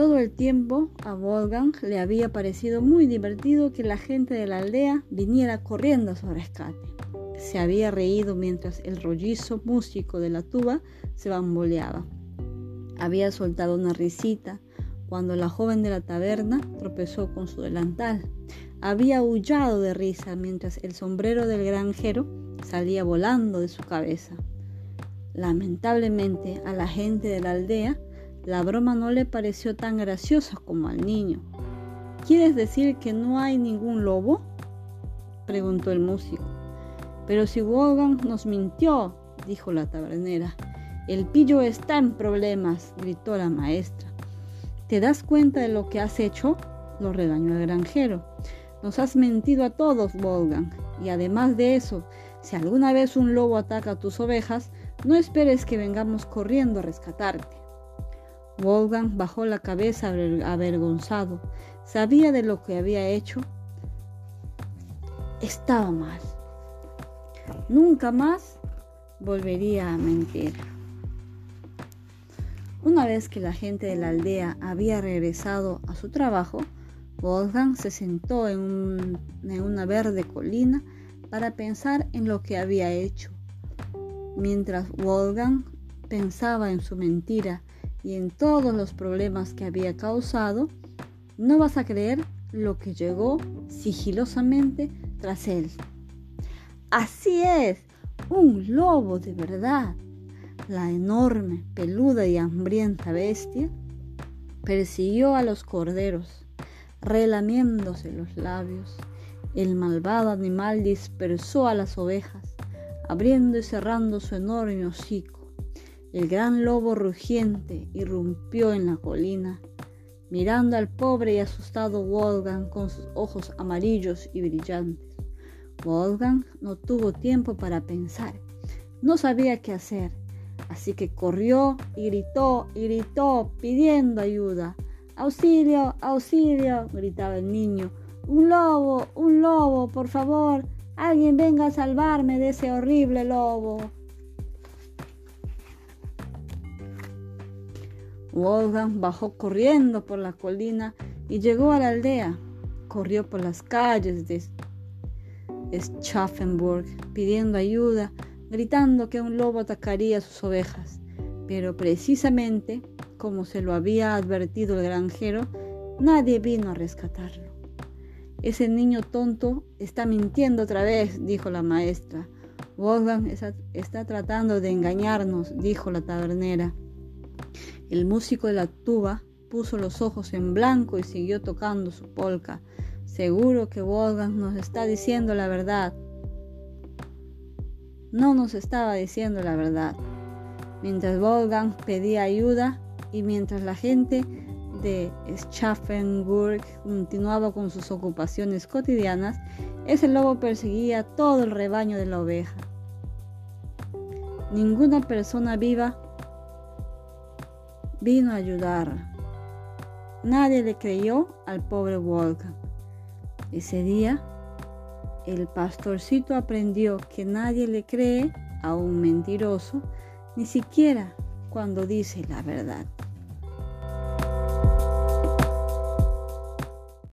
Todo el tiempo a Wolfgang le había parecido muy divertido que la gente de la aldea viniera corriendo a su rescate. Se había reído mientras el rollizo músico de la tuba se bamboleaba. Había soltado una risita cuando la joven de la taberna tropezó con su delantal. Había aullado de risa mientras el sombrero del granjero salía volando de su cabeza. Lamentablemente a la gente de la aldea la broma no le pareció tan graciosa como al niño. ¿Quieres decir que no hay ningún lobo? preguntó el músico. Pero si Wolfgang nos mintió, dijo la tabernera. El pillo está en problemas, gritó la maestra. ¿Te das cuenta de lo que has hecho? lo regañó el granjero. Nos has mentido a todos, Wolfgang. Y además de eso, si alguna vez un lobo ataca a tus ovejas, no esperes que vengamos corriendo a rescatarte. Wolfgang bajó la cabeza avergonzado. Sabía de lo que había hecho. Estaba mal. Nunca más volvería a mentir. Una vez que la gente de la aldea había regresado a su trabajo, Wolfgang se sentó en, una verde colina para pensar en lo que había hecho. Mientras Wolfgang pensaba en su mentira y en todos los problemas que había causado, no vas a creer lo que llegó sigilosamente tras él. Así es, un lobo de verdad. La enorme, peluda y hambrienta bestia persiguió a los corderos, relamiéndose los labios. El malvado animal dispersó a las ovejas, abriendo y cerrando su enorme hocico. El gran lobo rugiente irrumpió en la colina, mirando al pobre y asustado Wolfgang con sus ojos amarillos y brillantes. Wolfgang no tuvo tiempo para pensar, no sabía qué hacer, así que corrió y gritó y gritó pidiendo ayuda. ¡Auxilio! ¡Auxilio! gritaba el niño. ¡Un lobo! ¡Un lobo! Por favor, alguien venga a salvarme de ese horrible lobo. Wolfgang bajó corriendo por la colina y llegó a la aldea. Corrió por las calles de Schaffenburg pidiendo ayuda, gritando que un lobo atacaría sus ovejas. Pero precisamente, como se lo había advertido el granjero, nadie vino a rescatarlo. Ese niño tonto está mintiendo otra vez, dijo la maestra. Wolfgang está tratando de engañarnos, dijo la tabernera. El músico de la tuba puso los ojos en blanco y siguió tocando su polka. Seguro que Wolfgang nos está diciendo la verdad. No nos estaba diciendo la verdad. Mientras Wolfgang pedía ayuda y mientras la gente de Schaffenburg continuaba con sus ocupaciones cotidianas, ese lobo perseguía todo el rebaño de la oveja. Ninguna persona viva vino a ayudar. Nadie le creyó al pobre Wolfgang. Ese día, el pastorcito aprendió que nadie le cree a un mentiroso, ni siquiera cuando dice la verdad.